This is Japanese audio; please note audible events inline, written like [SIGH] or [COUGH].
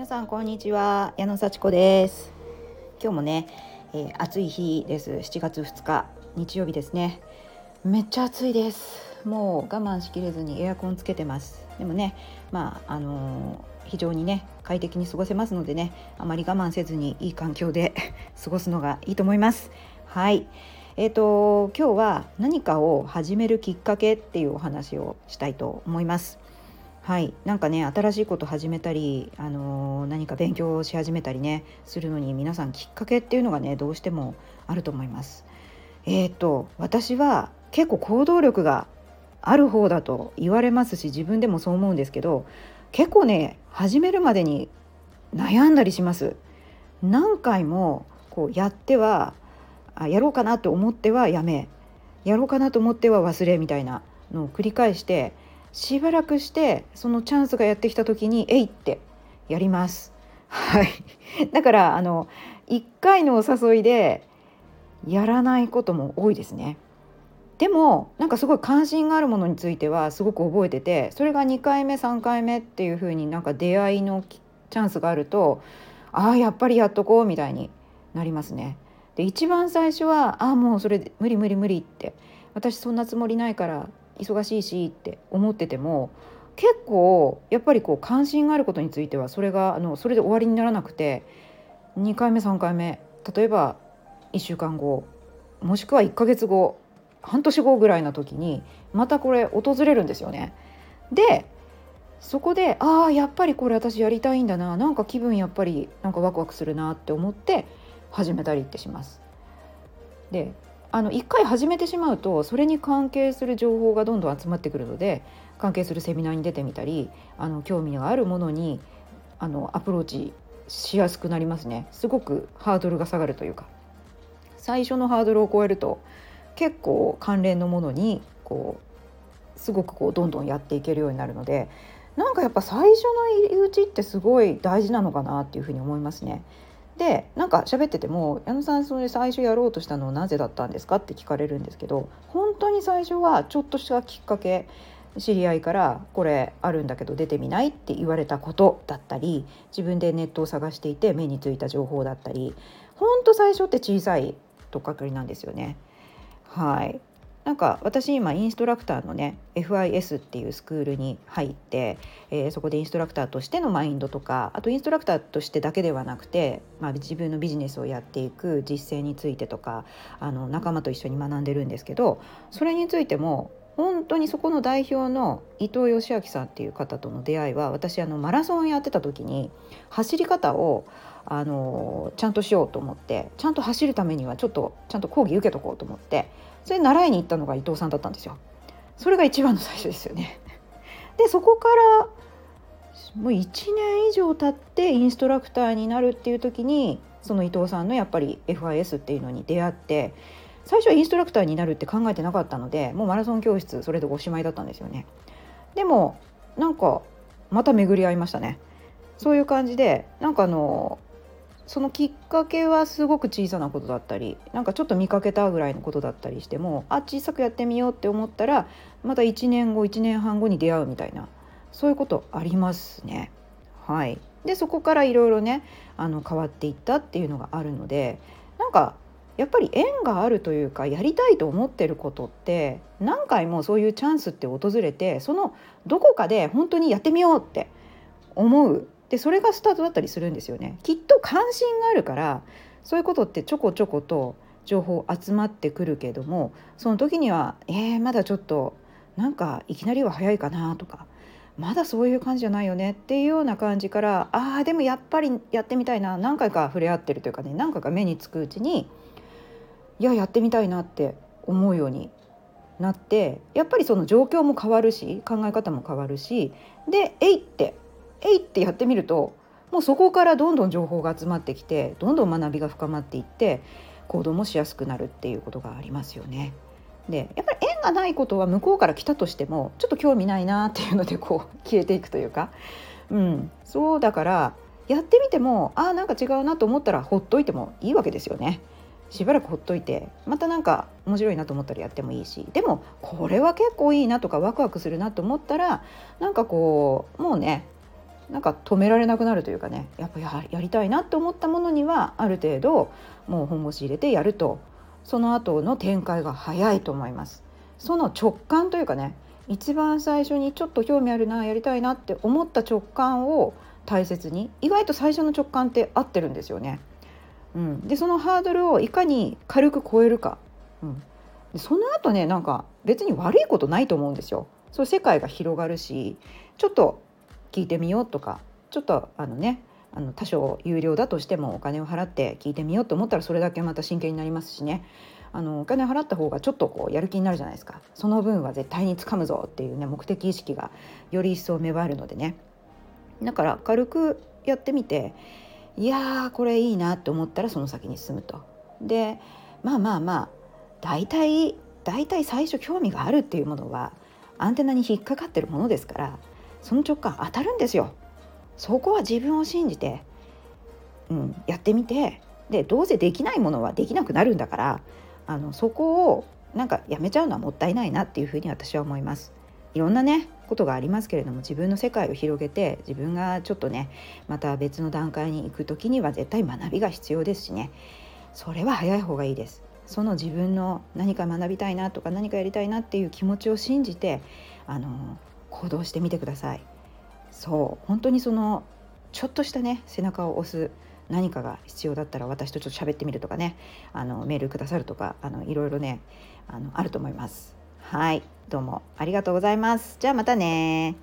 皆さんこんにちは。矢野幸子です。今日もね、えー、暑い日です。7月2日日曜日ですね。めっちゃ暑いです。もう我慢しきれずにエアコンつけてます。でもねまああのー、非常にね快適に過ごせますのでねあまり我慢せずにいい環境で [LAUGHS] 過ごすのがいいと思います。はい。えーと今日は何かを始めるきっかけっていうお話をしたいと思います。はいなんかね新しいこと始めたり、あのー、何か勉強し始めたりねするのに皆さんきっかけっていうのがねどうしてもあると思います。えっ、と私は結構行動力がある方だと言われますし自分でもそう思うんですけど結構ね始めるまでに悩んだりします。何回もこうやってはあやろうかなと思ってはやめやろうかなと思っては忘れみたいなのを繰り返してしばらくしてそのチャンスがやってきた時に「えい!」ってやります。はい、[LAUGHS] だからあの1回のお誘いでやらないことも多いですね。でもなんかすごい関心があるものについてはすごく覚えててそれが2回目3回目っていう風になんか出会いのチャンスがあるとああやっぱりやっとこうみたいになりますね。で一番最初はああもうそれ無理無理無理って私そんなつもりないから忙しいしって思ってても結構やっぱりこう関心があることについてはそれがあのそれで終わりにならなくて2回目3回目例えば1週間後もしくは1ヶ月後半年後ぐらいの時にまたこれ訪れるんですよね。でそこでああやっぱりこれ私やりたいんだななんか気分やっぱりなんかワクワクするなって思って始めたりってします。であの1回始めてしまうとそれに関係する情報がどんどん集まってくるので関係するセミナーに出てみたりあの興味があるものにあのアプローチしやすくなりますねすごくハードルが下がるというか最初のハードルを超えると結構関連のものにこうすごくこうどんどんやっていけるようになるのでなんかやっぱ最初の入り口ってすごい大事なのかなっていうふうに思いますね。でなんか喋ってても「矢野さんそれ最初やろうとしたのはなぜだったんですか?」って聞かれるんですけど本当に最初はちょっとしたきっかけ知り合いから「これあるんだけど出てみない?」って言われたことだったり自分でネットを探していて目についた情報だったり本当最初って小さいとっかかりなんですよね。はいなんか私今インストラクターのね FIS っていうスクールに入って、えー、そこでインストラクターとしてのマインドとかあとインストラクターとしてだけではなくて、まあ、自分のビジネスをやっていく実践についてとかあの仲間と一緒に学んでるんですけどそれについても本当にそこの代表の伊藤義明さんっていう方との出会いは私あのマラソンやってた時に走り方をあのちゃんとしようと思ってちゃんと走るためにはちょっとちゃんと講義受けとこうと思ってそれ習いに行ったのが伊藤さんだったんですよ。それが一番の最初ですよね。[LAUGHS] でそこからもう1年以上経ってインストラクターになるっていう時にその伊藤さんのやっぱり FIS っていうのに出会って最初はインストラクターになるって考えてなかったのでもうマラソン教室それでおしまいだったんですよね。でもなんかまた巡り合いましたね。そういう感じでなんかあのそのきっかけはすごく小さなことだったりなんかちょっと見かけたぐらいのことだったりしてもあ小さくやってみようって思ったらまた1年後1年半後に出会うみたいなそういうことありますね。はい、でそこからいろいろねあの変わっていったっていうのがあるのでなんかやっぱり縁があるというかやりたいと思ってることって何回もそういうチャンスって訪れてそのどこかで本当にやってみようって思うでそれがスタートだったりするんですよねきっと関心があるからそういうことってちょこちょこと情報集まってくるけどもその時にはえー、まだちょっとなんかいきなりは早いかなとかまだそういう感じじゃないよねっていうような感じからああでもやっぱりやってみたいな何回か触れ合ってるというかね何回か目につくうちにいややってみたいなって思うようになってやっぱりその状況も変わるし考え方も変わるしで「えい!」ってえいってやってみるともうそこからどんどん情報が集まってきてどんどん学びが深まっていって行動もしやすくなるっていうことがありますよね。でやっぱり縁がないことは向こうから来たとしてもちょっと興味ないなっていうのでこう消えていくというか、うん、そうだからやってみてもあなんか違うなと思ったらほっといてもいいわけですよね。しばらくほっといてまたなんか面白いなと思ったらやってもいいしでもこれは結構いいなとかワクワクするなと思ったらなんかこうもうねなんか止められなくなるというかねやっぱややりたいなって思ったものにはある程度もう本腰入れてやるとその後の展開が早いと思います。その直感というかね一番最初にちょっと興味あるなやりたいなって思った直感を大切に意外と最初の直感って合ってるんですよね。うん、でそのハードルをいかに軽く超えるか、うん、でその後ねなんか別に悪いことないと思うんですよ。そう世界が広がるしちょっと聞いてみようとかちょっとあのねあの多少有料だとしてもお金を払って聞いてみようと思ったらそれだけまた真剣になりますしね。あのお金払った方がちょっとこうやる気になるじゃないですか。その分は絶対につかむぞっていうね目的意識がより一層芽生えるのでね。だから軽くやってみていやーこれいいなって思ったらその先に進むと。でまあまあまあ大体大体最初興味があるっていうものはアンテナに引っかかってるものですからその直感当たるんですよ。そこは自分を信じて、うん、やってみてでどうせできないものはできなくなるんだからあのそこをなんかやめちゃうのはもったいないなっていうふうに私は思います。いろんなねことがありますけれども自分の世界を広げて自分がちょっとねまた別の段階に行く時には絶対学びが必要ですしねそれは早い方がいいです。その自分の何か学びたいなとか何かやりたいなっていう気持ちを信じてあの行動してみてください。そう本当にそのちょっとしたね背中を押す何かが必要だったら私とちょっと喋ってみるとかねあのメールくださるとかあのいろいろねあのあると思います。はいどうもありがとうございます。じゃあまたね